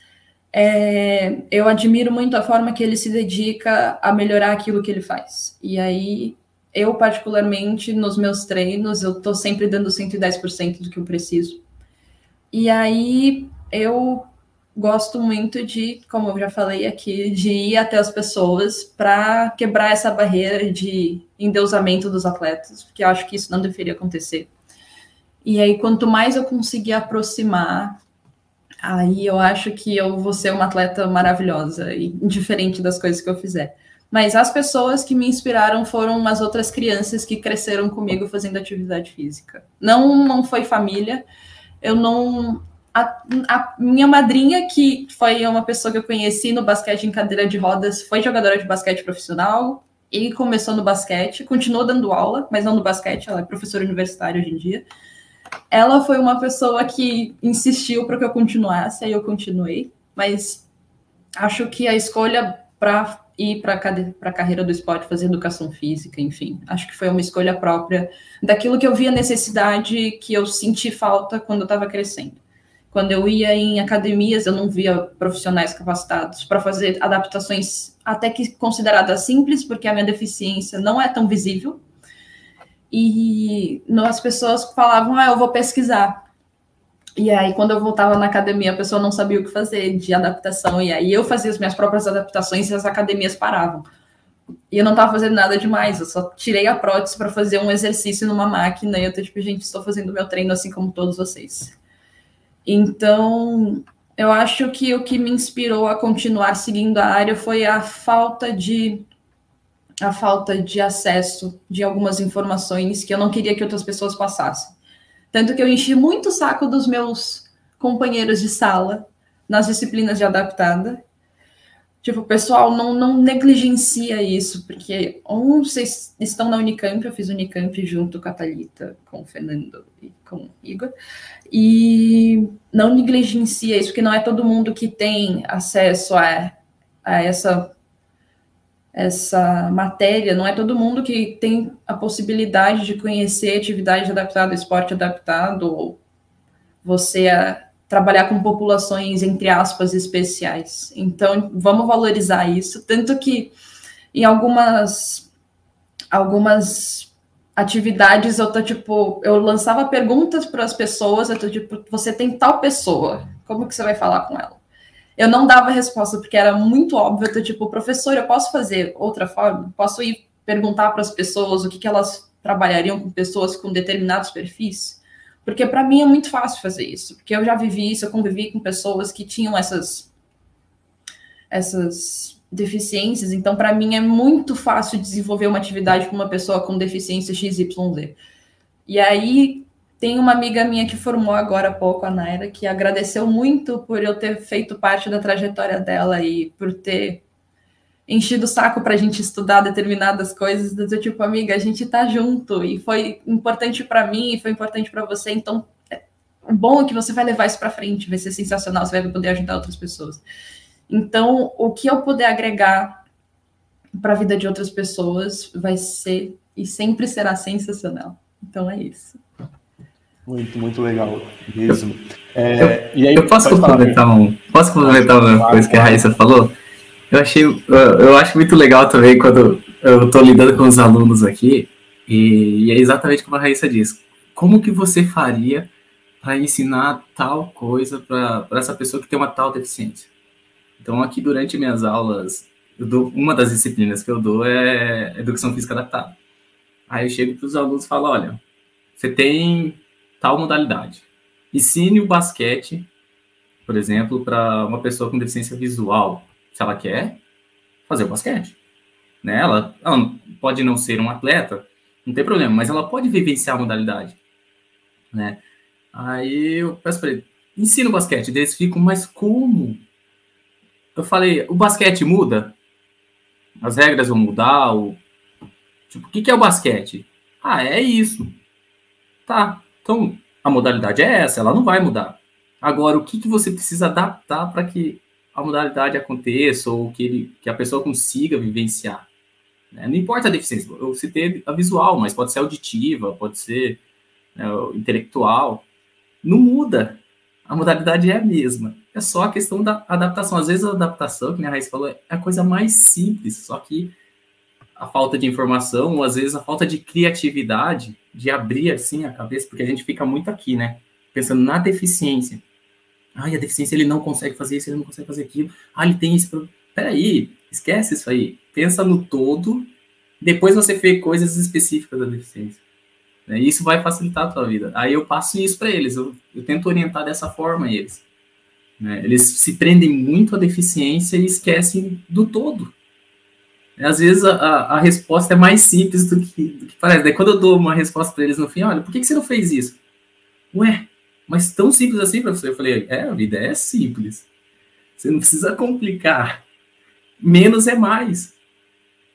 S3: é, eu admiro muito a forma que ele se dedica a melhorar aquilo que ele faz. E aí, eu, particularmente, nos meus treinos, eu tô sempre dando 110% do que eu preciso. E aí, eu gosto muito de, como eu já falei aqui, de ir até as pessoas para quebrar essa barreira de endeusamento dos atletas, porque eu acho que isso não deveria acontecer. E aí, quanto mais eu conseguir aproximar aí eu acho que eu vou ser uma atleta maravilhosa e diferente das coisas que eu fizer. Mas as pessoas que me inspiraram foram umas outras crianças que cresceram comigo fazendo atividade física. Não, não foi família. Eu não. A, a, minha madrinha, que foi uma pessoa que eu conheci no basquete em cadeira de rodas, foi jogadora de basquete profissional e começou no basquete, continuou dando aula, mas não no basquete, ela é professora universitária hoje em dia ela foi uma pessoa que insistiu para que eu continuasse, aí eu continuei, mas acho que a escolha para ir para a carreira do esporte, fazer educação física, enfim, acho que foi uma escolha própria daquilo que eu via necessidade, que eu senti falta quando eu estava crescendo. Quando eu ia em academias, eu não via profissionais capacitados para fazer adaptações até que consideradas simples, porque a minha deficiência não é tão visível, e as pessoas falavam, ah, eu vou pesquisar. E aí, quando eu voltava na academia, a pessoa não sabia o que fazer de adaptação. E aí eu fazia as minhas próprias adaptações e as academias paravam. E eu não estava fazendo nada demais, eu só tirei a prótese para fazer um exercício numa máquina. E eu tô tipo, gente, estou fazendo meu treino assim como todos vocês. Então, eu acho que o que me inspirou a continuar seguindo a área foi a falta de a falta de acesso de algumas informações que eu não queria que outras pessoas passassem. Tanto que eu enchi muito o saco dos meus companheiros de sala nas disciplinas de adaptada. Tipo, pessoal não, não negligencia isso, porque um, vocês estão na Unicamp, eu fiz Unicamp junto com a Thalita, com o Fernando e com o Igor, e não negligencia isso, porque não é todo mundo que tem acesso a, a essa essa matéria, não é todo mundo que tem a possibilidade de conhecer atividade adaptada, esporte adaptado, ou você a, trabalhar com populações, entre aspas, especiais. Então, vamos valorizar isso, tanto que em algumas algumas atividades eu tô tipo, eu lançava perguntas para as pessoas, eu tô tipo, você tem tal pessoa, como que você vai falar com ela? eu não dava resposta, porque era muito óbvio, eu tô tipo, professor, eu posso fazer outra forma? Posso ir perguntar para as pessoas o que, que elas trabalhariam com pessoas com determinados perfis? Porque para mim é muito fácil fazer isso, porque eu já vivi isso, eu convivi com pessoas que tinham essas essas deficiências, então para mim é muito fácil desenvolver uma atividade com uma pessoa com deficiência XYZ. E aí tem uma amiga minha que formou agora há pouco, a Naira, que agradeceu muito por eu ter feito parte da trajetória dela e por ter enchido o saco para a gente estudar determinadas coisas. Do tipo, amiga, a gente tá junto e foi importante para mim e foi importante para você, então é bom que você vai levar isso para frente, vai ser sensacional, você vai poder ajudar outras pessoas. Então, o que eu puder agregar para a vida de outras pessoas vai ser e sempre será sensacional. Então é isso.
S2: Muito, muito legal mesmo.
S4: É, eu, e aí, eu posso complementar, um, posso complementar uma coisa que a Raíssa falou? Eu achei, eu, acho muito legal também quando eu estou lidando com os alunos aqui, e, é exatamente como a Raíssa disse. Como que você faria para ensinar tal coisa para essa pessoa que tem uma tal deficiência? Então, aqui durante minhas aulas dou, uma das disciplinas que eu dou é educação física adaptada. Aí eu chego para os alunos e falo, olha, você tem tal modalidade. Ensine o basquete, por exemplo, para uma pessoa com deficiência visual, se ela quer fazer o basquete. Né? Ela, ela pode não ser um atleta, não tem problema, mas ela pode vivenciar a modalidade. Né? Aí eu peço para ele, ensina o basquete. Eles ficam, mas como? Eu falei, o basquete muda? As regras vão mudar? O... Tipo, o que, que é o basquete? Ah, é isso. Tá, então a modalidade é essa, ela não vai mudar. Agora, o que, que você precisa adaptar para que a modalidade aconteça ou que, ele, que a pessoa consiga vivenciar? Né? Não importa a deficiência, eu citei a visual, mas pode ser auditiva, pode ser né, intelectual. Não muda. A modalidade é a mesma. É só a questão da adaptação. Às vezes a adaptação, que a Raíssa falou, é a coisa mais simples, só que a falta de informação, ou às vezes a falta de criatividade, de abrir assim a cabeça, porque a gente fica muito aqui, né? Pensando na deficiência. Ai, a deficiência ele não consegue fazer isso, ele não consegue fazer aquilo. Ah, ele tem esse problema. Peraí, esquece isso aí. Pensa no todo, depois você vê coisas específicas da deficiência. Né? Isso vai facilitar a tua vida. Aí eu passo isso para eles, eu, eu, tento orientar dessa forma eles. Né? Eles se prendem muito à deficiência e esquecem do todo. Às vezes a, a, a resposta é mais simples do que, do que, parece. Daí quando eu dou uma resposta para eles no fim, olha, por que, que você não fez isso? Ué, mas tão simples assim, professor? Eu falei, é, a vida é simples. Você não precisa complicar. Menos é mais.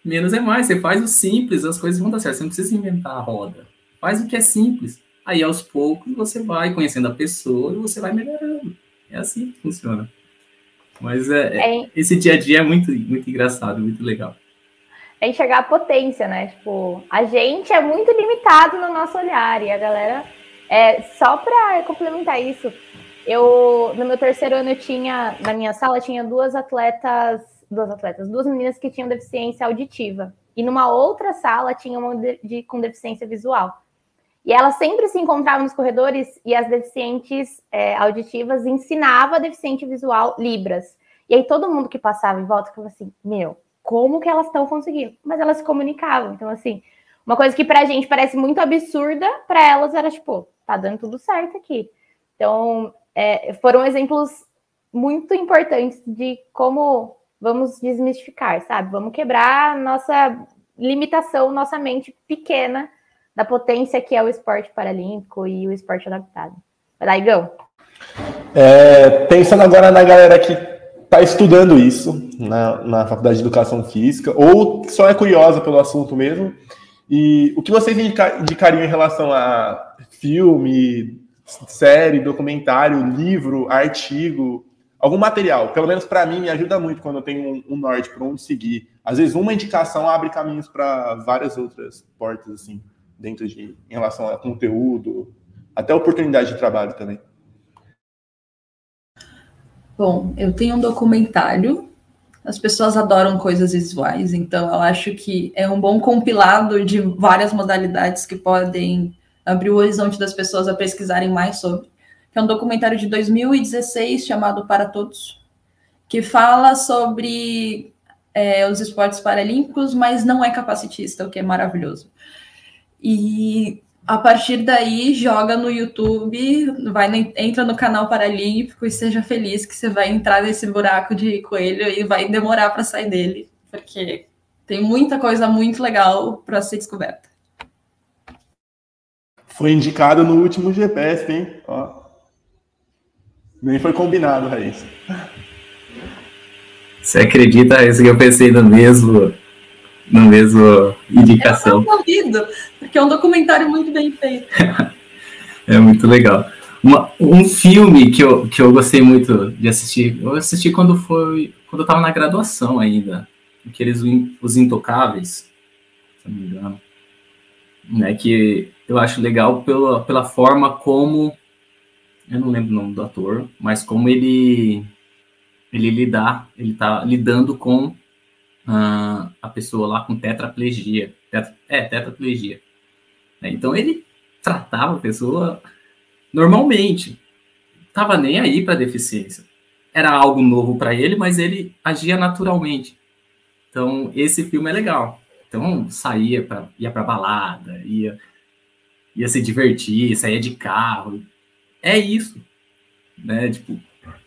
S4: Menos é mais. Você faz o simples, as coisas vão dar certo. Você não precisa inventar a roda. Faz o que é simples. Aí, aos poucos, você vai conhecendo a pessoa e você vai melhorando. É assim que funciona. Mas é, é, esse dia a dia é muito, muito engraçado, muito legal
S1: é enxergar a potência, né? Tipo, a gente é muito limitado no nosso olhar e a galera. É, só para complementar isso, eu no meu terceiro ano eu tinha na minha sala tinha duas atletas, duas atletas, duas meninas que tinham deficiência auditiva e numa outra sala tinha uma de, de, com deficiência visual. E elas sempre se encontravam nos corredores e as deficientes é, auditivas ensinavam a deficiente visual libras. E aí todo mundo que passava em volta falava assim: Meu, como que elas estão conseguindo, mas elas se comunicavam. Então, assim, uma coisa que pra gente parece muito absurda, para elas era tipo, tá dando tudo certo aqui. Então, é, foram exemplos muito importantes de como vamos desmistificar, sabe? Vamos quebrar nossa limitação, nossa mente pequena da potência que é o esporte paralímpico e o esporte adaptado. Vai lá, Igão.
S2: É, pensando agora na galera que está estudando isso na, na faculdade de educação física, ou só é curiosa pelo assunto mesmo. E o que vocês indicariam em relação a filme, série, documentário, livro, artigo, algum material? Pelo menos para mim me ajuda muito quando eu tenho um, um norte para onde seguir. Às vezes uma indicação abre caminhos para várias outras portas assim, dentro de em relação a conteúdo, até oportunidade de trabalho também.
S3: Bom, eu tenho um documentário. As pessoas adoram coisas visuais, então eu acho que é um bom compilado de várias modalidades que podem abrir o horizonte das pessoas a pesquisarem mais sobre. Que é um documentário de 2016 chamado Para Todos, que fala sobre é, os esportes paralímpicos, mas não é capacitista, o que é maravilhoso. E a partir daí, joga no YouTube, vai no, entra no canal Paralímpico e seja feliz que você vai entrar nesse buraco de coelho e vai demorar para sair dele, porque tem muita coisa muito legal para ser descoberta.
S2: Foi indicado no último GPS, hein? Ó. Nem foi combinado, Raíssa.
S4: Você acredita isso que eu pensei no mesmo na mesma indicação.
S3: Eu ouvido, porque é um documentário muito bem feito.
S4: é muito legal. Uma, um filme que eu, que eu gostei muito de assistir, eu assisti quando foi quando eu estava na graduação ainda, aqueles Os Intocáveis, se não me engano, né, que eu acho legal pela, pela forma como, eu não lembro o nome do ator, mas como ele ele lidar, ele tá lidando com uh, a pessoa lá com tetraplegia. Tetra, é, tetraplegia. É, então ele tratava a pessoa normalmente. Tava nem aí para deficiência. Era algo novo para ele, mas ele agia naturalmente. Então, esse filme é legal. Então, saía para ia para balada, ia ia se divertir, saía de carro. É isso, né? Tipo,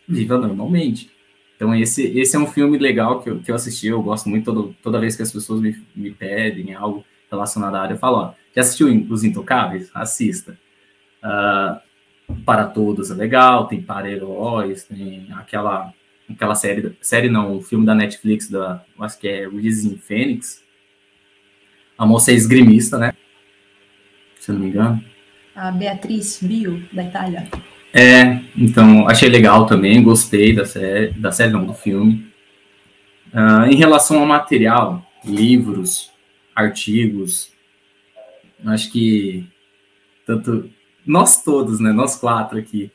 S4: viva normalmente. Então, esse, esse é um filme legal que eu, que eu assisti, eu gosto muito todo, toda vez que as pessoas me, me pedem algo relacionado à área, eu falo, ó, já assistiu Os Intocáveis? Assista. Uh, para Todos é legal, tem Para Heróis, tem aquela, aquela série, série não, um filme da Netflix, da, acho que é Rising Phoenix, a moça é esgrimista, né? Se eu não me engano.
S3: A Beatriz Bio, da Itália.
S4: É, então achei legal também, gostei da série, da série não, do filme. Uh, em relação ao material, livros, artigos, acho que tanto nós todos, né, nós quatro aqui,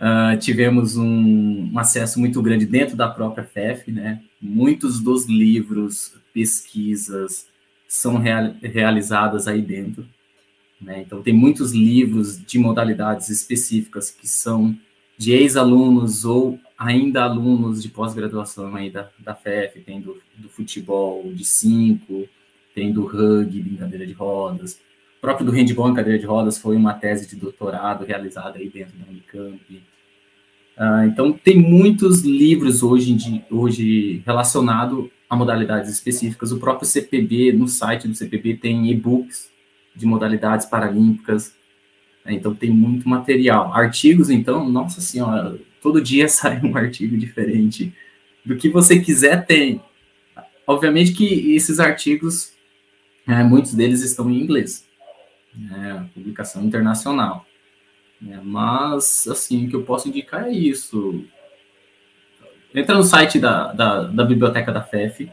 S4: uh, tivemos um, um, acesso muito grande dentro da própria FEF, né? Muitos dos livros, pesquisas são real, realizadas aí dentro. Né? Então, tem muitos livros de modalidades específicas que são de ex-alunos ou ainda alunos de pós-graduação aí da, da FEF, tem do, do futebol de cinco, tem do rugby em cadeira de rodas, o próprio do handball em cadeira de rodas foi uma tese de doutorado realizada aí dentro da Unicamp. Uh, então, tem muitos livros hoje, hoje relacionado a modalidades específicas. O próprio CPB, no site do CPB, tem e-books de modalidades paralímpicas. Né? Então tem muito material. Artigos, então, nossa senhora, todo dia sai um artigo diferente. Do que você quiser tem. Obviamente que esses artigos, é, muitos deles estão em inglês, né, publicação internacional. É, mas, assim, o que eu posso indicar é isso. Entra no site da, da, da biblioteca da FEF,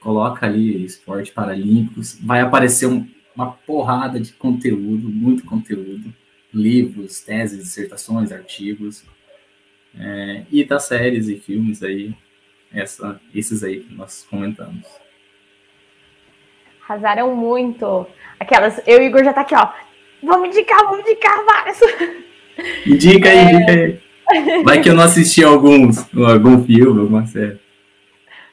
S4: coloca ali esporte paralímpicos, vai aparecer um, uma porrada de conteúdo, muito conteúdo, livros, teses, dissertações, artigos, é, e das séries e filmes aí, essa, esses aí que nós comentamos.
S1: Arrasaram muito. Aquelas, eu e o Igor já tá aqui, ó. Vamos indicar, vamos indicar várias.
S4: Indica aí, é... indica aí. Vai que eu não assisti alguns, algum filme, alguma série.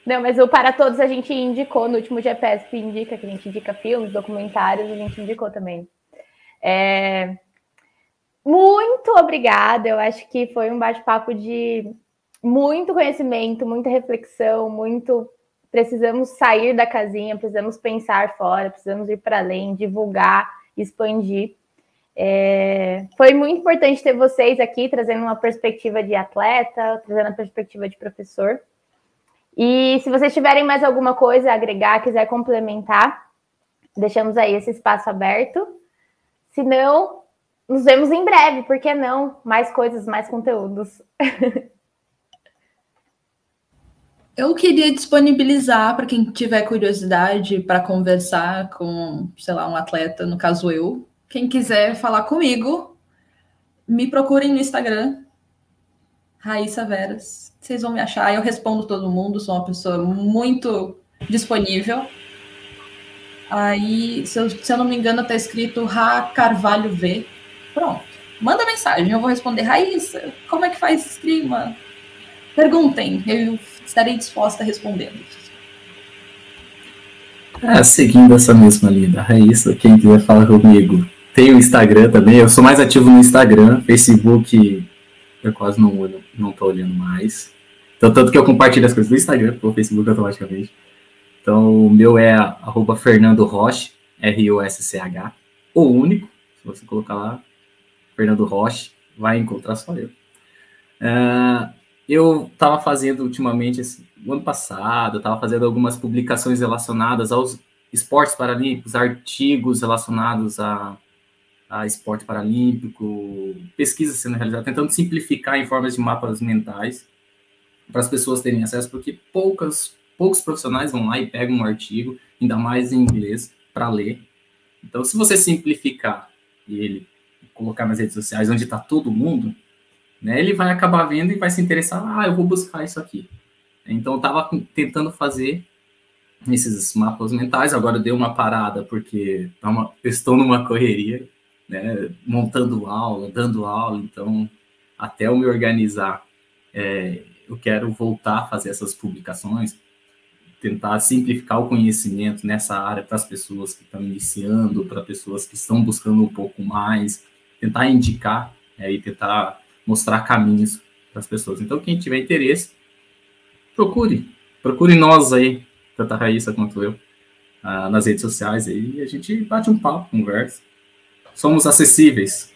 S1: Não, mas o Para Todos a gente indicou no último GPS que indica, que a gente indica filmes, documentários, a gente indicou também. É... Muito obrigada, eu acho que foi um bate-papo de muito conhecimento, muita reflexão, muito. Precisamos sair da casinha, precisamos pensar fora, precisamos ir para além, divulgar, expandir. É... Foi muito importante ter vocês aqui trazendo uma perspectiva de atleta, trazendo a perspectiva de professor. E se vocês tiverem mais alguma coisa a agregar, quiser complementar, deixamos aí esse espaço aberto. Se não, nos vemos em breve, por que não? Mais coisas, mais conteúdos.
S3: Eu queria disponibilizar para quem tiver curiosidade para conversar com, sei lá, um atleta, no caso eu. Quem quiser falar comigo, me procurem no Instagram, Raíssa Veras. Vocês vão me achar, eu respondo todo mundo, sou uma pessoa muito disponível. Aí, se eu, se eu não me engano, está escrito Ra Carvalho V. Pronto. Manda mensagem, eu vou responder. Raíssa, como é que faz escrima? Perguntem, eu estarei disposta a responder.
S4: É, seguindo essa mesma linha Raíssa, quem quiser falar comigo, tem o Instagram também. Eu sou mais ativo no Instagram, Facebook eu quase não olho, não tô olhando mais. Então, tanto que eu compartilho as coisas do Instagram, pro Facebook automaticamente. Então, o meu é arroba Fernando Roche, R-O-S-C-H, o único, se você colocar lá, Fernando Roche, vai encontrar só eu. Uh, eu estava fazendo ultimamente, esse, no ano passado, eu estava fazendo algumas publicações relacionadas aos esportes paralímpicos, artigos relacionados a a esporte paralímpico, pesquisa sendo realizada, tentando simplificar em formas de mapas mentais para as pessoas terem acesso, porque poucas, poucos profissionais vão lá e pegam um artigo, ainda mais em inglês, para ler. Então, se você simplificar ele colocar nas redes sociais onde está todo mundo, né, ele vai acabar vendo e vai se interessar, ah, eu vou buscar isso aqui. Então, eu estava tentando fazer esses mapas mentais, agora deu uma parada, porque tá uma, estou numa correria, né, montando aula, dando aula, então até eu me organizar, é, eu quero voltar a fazer essas publicações, tentar simplificar o conhecimento nessa área para as pessoas que estão iniciando, para pessoas que estão buscando um pouco mais, tentar indicar é, e tentar mostrar caminhos para as pessoas. Então, quem tiver interesse, procure, procure nós aí, tanto a Raíssa quanto eu, ah, nas redes sociais aí, e a gente bate um papo, conversa. Somos acessíveis.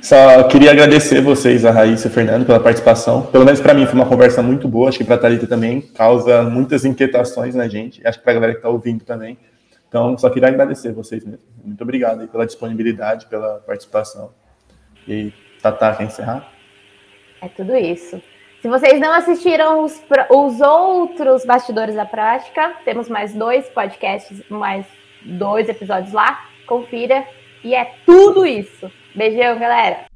S2: Só queria agradecer vocês, a Raíssa e o Fernando, pela participação. Pelo menos para mim foi uma conversa muito boa, acho que para a Thalita também, causa muitas inquietações na gente, acho que para a galera que está ouvindo também. Então, só queria agradecer vocês mesmo. Muito obrigado aí pela disponibilidade, pela participação. E Tatá, quer encerrar?
S1: É tudo isso. Se vocês não assistiram os, os outros bastidores da prática, temos mais dois podcasts, mais dois episódios lá confira. E é tudo isso. Beijão, galera!